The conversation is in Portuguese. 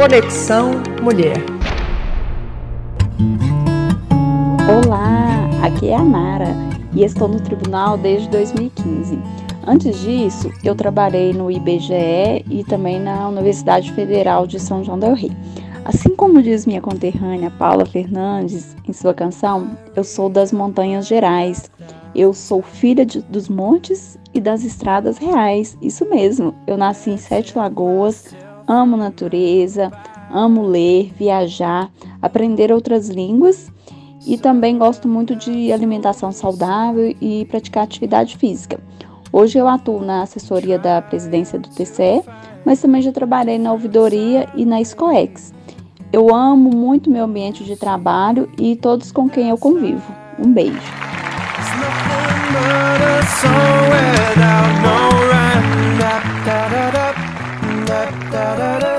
Conexão Mulher. Olá, aqui é a Nara e estou no tribunal desde 2015. Antes disso, eu trabalhei no IBGE e também na Universidade Federal de São João del Rei. Assim como diz minha conterrânea Paula Fernandes em sua canção, eu sou das Montanhas Gerais. Eu sou filha de, dos montes e das estradas reais. Isso mesmo, eu nasci em Sete Lagoas, amo natureza, amo ler, viajar, aprender outras línguas e também gosto muito de alimentação saudável e praticar atividade física. Hoje eu atuo na assessoria da presidência do TCE, mas também já trabalhei na ouvidoria e na Escoex. Eu amo muito meu ambiente de trabalho e todos com quem eu convivo. Um beijo. da da da da.